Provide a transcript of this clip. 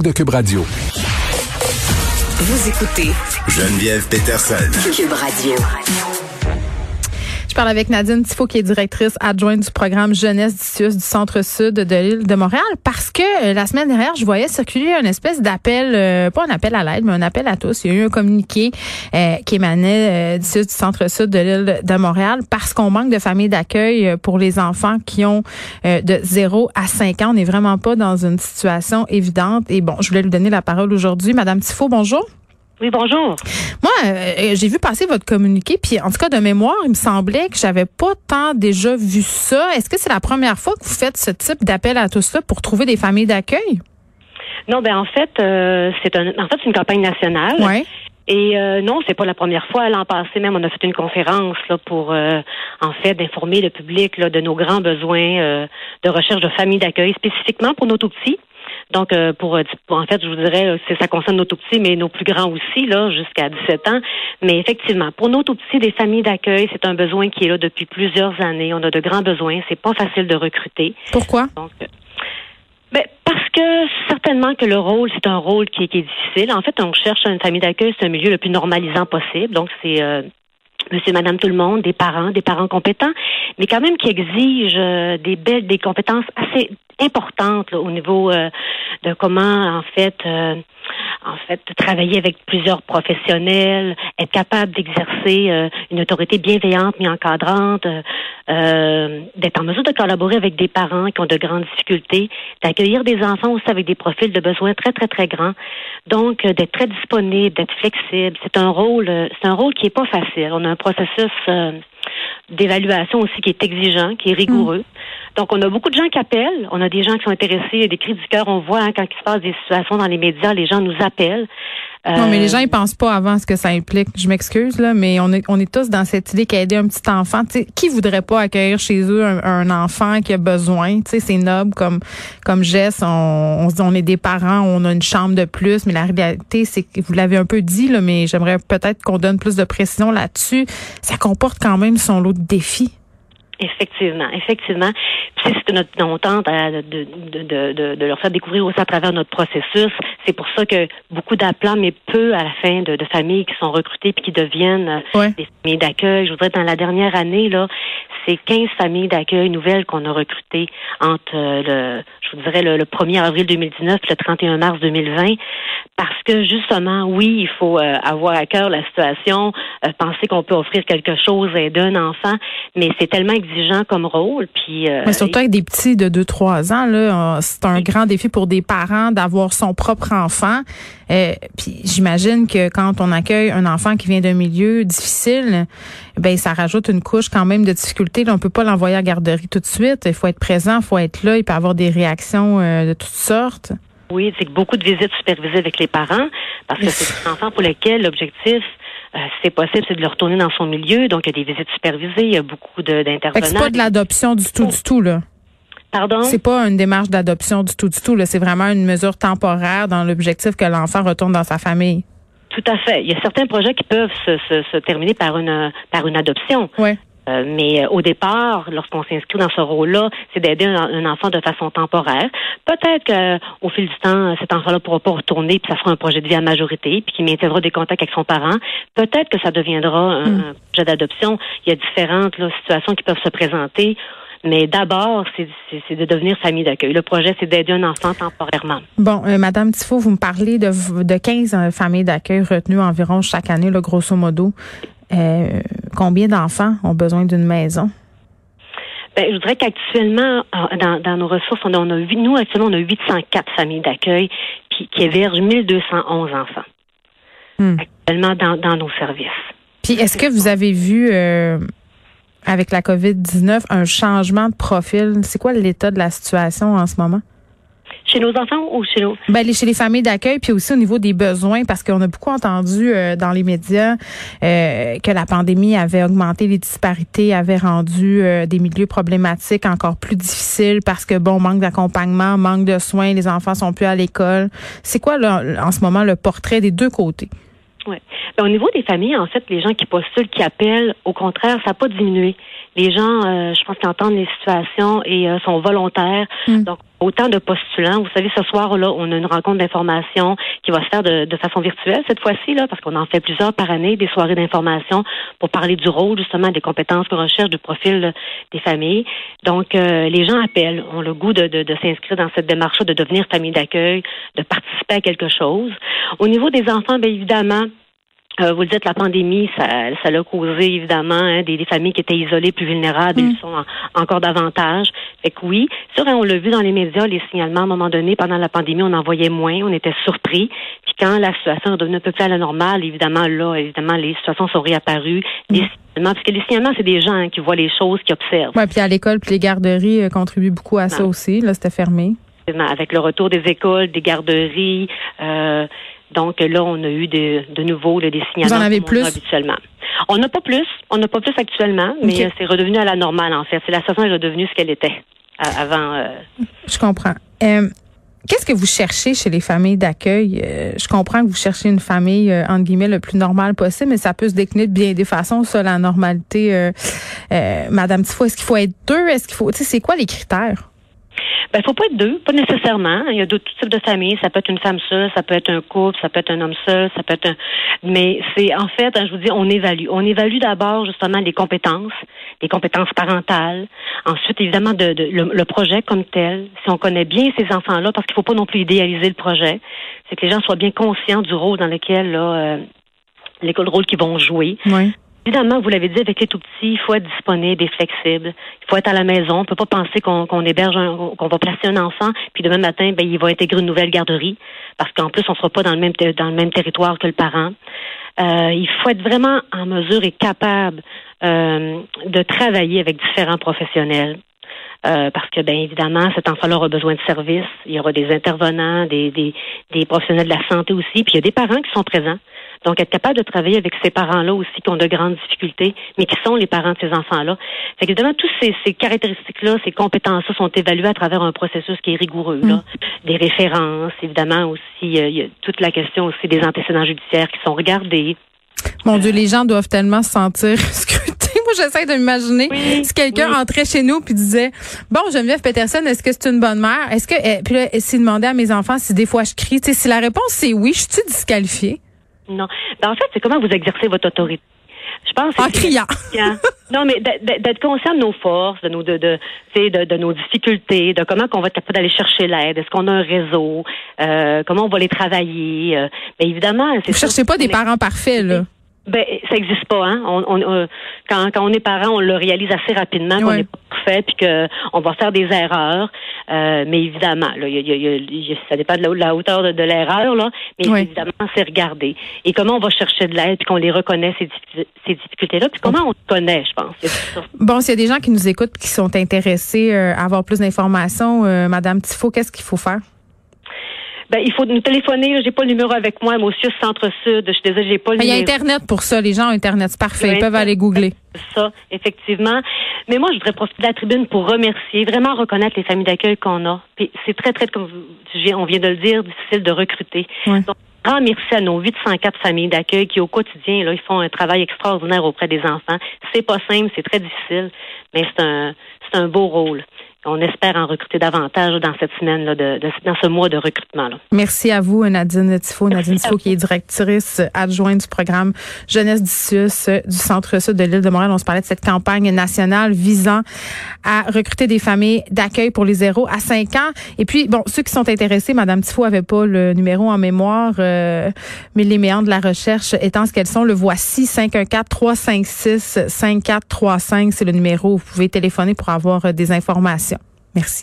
de Cube Radio. Vous écoutez Geneviève Peterson. Cube Radio. Je parle avec Nadine Tifo, qui est directrice adjointe du programme Jeunesse du du Centre-Sud de l'île de Montréal, parce que euh, la semaine dernière, je voyais circuler une espèce d'appel, euh, pas un appel à l'aide, mais un appel à tous. Il y a eu un communiqué euh, qui émanait du CIUS du Centre-Sud de l'île de Montréal, parce qu'on manque de familles d'accueil pour les enfants qui ont de 0 à 5 ans. On n'est vraiment pas dans une situation évidente. Et bon, je voulais lui donner la parole aujourd'hui. Madame Tifo, bonjour. Oui, bonjour. Moi, euh, j'ai vu passer votre communiqué, puis en tout cas de mémoire, il me semblait que j'avais pas tant déjà vu ça. Est-ce que c'est la première fois que vous faites ce type d'appel à tout ça pour trouver des familles d'accueil? Non, ben en fait, euh, c'est un, en fait c'est une campagne nationale. Ouais. Et euh, non, c'est pas la première fois. L'an passé même, on a fait une conférence là pour en fait d'informer le public là, de nos grands besoins de recherche de familles d'accueil, spécifiquement pour nos tout petits. Donc, euh, pour, en fait, je vous dirais, c'est ça concerne nos tout petits, mais nos plus grands aussi, là, jusqu'à 17 ans. Mais effectivement, pour nos tout petits, des familles d'accueil, c'est un besoin qui est là depuis plusieurs années. On a de grands besoins. C'est pas facile de recruter. Pourquoi? Donc, euh, ben, parce que certainement que le rôle, c'est un rôle qui, qui, est difficile. En fait, on cherche une famille d'accueil, c'est un milieu le plus normalisant possible. Donc, c'est euh, monsieur, madame, tout le monde, des parents, des parents compétents, mais quand même qui exigent des belles, des compétences assez importantes au niveau de comment en fait euh, en fait travailler avec plusieurs professionnels, être capable d'exercer euh, une autorité bienveillante mais encadrante, euh, d'être en mesure de collaborer avec des parents qui ont de grandes difficultés, d'accueillir des enfants aussi avec des profils de besoins très très très grands. Donc d'être très disponible, d'être flexible, c'est un rôle c'est un rôle qui est pas facile. On a un processus d'évaluation aussi qui est exigeant, qui est rigoureux. Hmm. Donc, on a beaucoup de gens qui appellent. On a des gens qui sont intéressés, des cris du cœur. On voit hein, quand il se passe des situations dans les médias, les gens nous appellent. Non, mais les gens, ils pensent pas avant ce que ça implique. Je m'excuse, là, mais on est, on est tous dans cette idée qu'aider un petit enfant, tu sais, qui voudrait pas accueillir chez eux un, enfant qui a besoin? Tu sais, c'est noble comme, comme geste. On, on se dit, on est des parents, on a une chambre de plus, mais la réalité, c'est que vous l'avez un peu dit, là, mais j'aimerais peut-être qu'on donne plus de précision là-dessus. Ça comporte quand même son lot de défis. Effectivement, effectivement. C'est notre on tente de, de, de, de, leur faire découvrir aussi à travers notre processus. C'est pour ça que beaucoup d'appelants, mais peu à la fin de, familles qui sont recrutées puis qui deviennent euh, des familles d'accueil. Je voudrais dans la dernière année là, c'est 15 familles d'accueil nouvelles qu'on a recrutées entre euh, le, je vous dirais le, 1er avril 2019 et le 31 mars 2020, parce que justement, oui, il faut euh, avoir à cœur la situation, penser qu'on peut offrir quelque chose à un enfant, mais c'est tellement exigeant comme rôle. Puis, euh, Mais surtout avec des petits de 2-3 ans, là, c'est un grand défi pour des parents d'avoir son propre enfant. Euh, puis j'imagine que quand on accueille un enfant qui vient d'un milieu difficile, ben ça rajoute une couche quand même de difficulté. Là, on peut pas l'envoyer à garderie tout de suite. Il faut être présent, il faut être là. Il peut avoir des réactions euh, de toutes sortes. Oui, c'est beaucoup de visites supervisées avec les parents parce que c'est un enfant pour lequel l'objectif euh, c'est possible, c'est de le retourner dans son milieu. Donc, il y a des visites supervisées, il y a beaucoup d'intervenants. C'est pas de l'adoption du tout, du tout, là. Pardon? C'est pas une démarche d'adoption du tout, du tout. C'est vraiment une mesure temporaire dans l'objectif que l'enfant retourne dans sa famille. Tout à fait. Il y a certains projets qui peuvent se, se, se terminer par une par une adoption. Ouais. Euh, mais euh, au départ, lorsqu'on s'inscrit dans ce rôle-là, c'est d'aider un, enfant de façon temporaire. Peut-être qu'au fil du temps, cet enfant-là pourra pas retourner, puis ça sera un projet de vie à majorité, puis qu'il maintiendra des contacts avec son parent. Peut-être que ça deviendra un, hmm. projet d'adoption. Il y a différentes situations qui peuvent se présenter. Mais d'abord, c'est de devenir famille d'accueil. Le projet, c'est d'aider un enfant temporairement. Bon, euh, Madame Tifo, vous me parlez de, de 15 familles d'accueil retenues environ chaque année, là, grosso modo. Euh, combien d'enfants ont besoin d'une maison? Ben, je voudrais qu'actuellement, dans, nos ressources, on a, on a, nous, actuellement, on a 804 familles d'accueil qui, qui hébergent 1211 enfants. Hmm. Actuellement, dans, nos services. Puis, est-ce que vous avez vu, euh, avec la COVID-19, un changement de profil? C'est quoi l'état de la situation en ce moment? Chez nos enfants ou chez nos... Ben, chez les familles d'accueil, puis aussi au niveau des besoins, parce qu'on a beaucoup entendu euh, dans les médias euh, que la pandémie avait augmenté les disparités, avait rendu euh, des milieux problématiques encore plus difficiles parce que, bon, manque d'accompagnement, manque de soins, les enfants sont plus à l'école. C'est quoi, là, en ce moment, le portrait des deux côtés? Oui. Ben, au niveau des familles, en fait, les gens qui postulent, qui appellent, au contraire, ça n'a pas diminué. Les gens, je pense qu'ils entendent les situations et sont volontaires. Hmm. Donc, autant de postulants. Vous savez, ce soir là, on a une rencontre d'information qui va se faire de, de façon virtuelle cette fois-ci là, parce qu'on en fait plusieurs par année, des soirées d'information pour parler du rôle justement des compétences qu'on recherche, du profil des familles. Donc, euh, les gens appellent, ont le goût de, de, de s'inscrire dans cette démarche de devenir famille d'accueil, de participer à quelque chose. Au niveau des enfants, bien évidemment. Euh, vous le dites, la pandémie, ça, ça l'a causé évidemment hein, des, des, familles qui étaient isolées, plus vulnérables, mm. ils sont encore davantage. Fait que oui, sûr, on l'a vu dans les médias, les signalements à un moment donné pendant la pandémie, on en voyait moins, on était surpris. Puis quand la situation est devenue un peu plus à la normale, évidemment là, évidemment les situations sont réapparues. Mm. Les parce que les signalements, c'est des gens hein, qui voient les choses, qui observent. Oui, puis à l'école, puis les garderies euh, contribuent beaucoup à ça aussi. Là, c'était fermé. Avec le retour des écoles, des garderies. Euh, donc là, on a eu de, de nouveau là, des signalements. Vous en avez plus? habituellement. On n'a pas plus, on n'a pas plus actuellement, mais okay. c'est redevenu à la normale en fait. C'est la situation est redevenue ce qu'elle était avant. Euh... Je comprends. Euh, Qu'est-ce que vous cherchez chez les familles d'accueil? Euh, je comprends que vous cherchez une famille, euh, entre guillemets, le plus normale possible, mais ça peut se décliner de bien des façons, ça, la normalité. Euh, euh Madame Tifo, est-ce qu'il faut être deux? Est-ce qu'il faut, tu sais, c'est quoi les critères? Ben, faut pas être deux, pas nécessairement. Il y a d'autres types de familles. Ça peut être une femme seule, ça peut être un couple, ça peut être un homme seul, ça peut être un. Mais c'est en fait, je vous dis, on évalue. On évalue d'abord justement les compétences, les compétences parentales. Ensuite, évidemment, de, le, projet comme tel. Si on connaît bien ces enfants-là, parce qu'il faut pas non plus idéaliser le projet, c'est que les gens soient bien conscients du rôle dans lequel là. Euh, rôle qu'ils vont jouer. Oui. Évidemment, vous l'avez dit, avec les tout petits, il faut être disponible et flexible. Il faut être à la maison. On peut pas penser qu'on héberge, qu'on va placer un enfant, puis demain matin, ben, il va intégrer une nouvelle garderie, parce qu'en plus, on sera pas dans le même dans le même territoire que le parent. Euh, il faut être vraiment en mesure et capable euh, de travailler avec différents professionnels. Euh, parce que, bien évidemment, cet enfant-là aura besoin de services. Il y aura des intervenants, des, des, des professionnels de la santé aussi. Puis il y a des parents qui sont présents. Donc, être capable de travailler avec ces parents-là aussi qui ont de grandes difficultés, mais qui sont les parents de ces enfants-là. Fait évidemment, toutes ces, ces caractéristiques-là, ces compétences-là sont évaluées à travers un processus qui est rigoureux. Là. Mm. Des références, évidemment aussi, euh, il y a toute la question aussi des antécédents judiciaires qui sont regardés. Mon Dieu, les gens doivent tellement se sentir scrutés. J'essaie de m'imaginer si quelqu'un entrait chez nous puis disait Bon, Geneviève Peterson, est-ce que c'est une bonne mère? Est-ce que eh, puis là, s'il demandait à mes enfants si des fois je crie, si la réponse c'est oui, je suis disqualifiée? Non. Ben, en fait, c'est comment vous exercez votre autorité? Je pense en criant. non, mais d'être conscient de nos forces, de nos de, de, de, de nos difficultés, de comment qu'on va être capable d'aller chercher l'aide. Est-ce qu'on a un réseau? Euh, Comment on va les travailler? Euh, ben, évidemment, Vous cherchez pas des parents parfaits là. Ben, ça n'existe pas, hein. On, on, euh, quand, quand on est parent, on le réalise assez rapidement qu'on n'est pas parfait, puis qu'on va faire des erreurs. Euh, mais évidemment, là, y a, y a, ça dépend de la, hauteur de, l'erreur, là. Mais évidemment, c'est regarder. Et comment on va chercher de l'aide, puis qu'on les reconnaît ces, ces difficultés-là, puis comment on connaît, je pense. Bon, s'il y a des gens qui nous écoutent, qui sont intéressés euh, à avoir plus d'informations, Madame Tifo, qu'est-ce qu'il faut faire? Ben, il faut nous téléphoner. J'ai pas le numéro avec moi, monsieur Centre-Sud. Je suis désolée, j'ai pas le numéro. Il y a Internet pour ça. Les gens ont Internet. C'est parfait. Ils peuvent aller googler. Ça, effectivement. Mais moi, je voudrais profiter de la tribune pour remercier, vraiment reconnaître les familles d'accueil qu'on a. Puis c'est très, très, comme on vient de le dire, difficile de recruter. Donc, grand merci à nos 804 familles d'accueil qui, au quotidien, là, ils font un travail extraordinaire auprès des enfants. C'est pas simple, c'est très difficile, mais c'est un, c'est un beau rôle on espère en recruter davantage dans cette semaine là, de, dans ce mois de recrutement là. Merci à vous Nadine Tifo, Nadine Tifo qui est directrice adjointe du programme Jeunesse d'Issus du Centre Sud de l'île de Montréal. On se parlait de cette campagne nationale visant à recruter des familles d'accueil pour les 0 à 5 ans. Et puis bon, ceux qui sont intéressés, Madame Tifo avait pas le numéro en mémoire, euh, mais les méandres de la recherche étant ce qu'elles sont, le voici 514 356 5435, c'est le numéro où vous pouvez téléphoner pour avoir euh, des informations. Merci.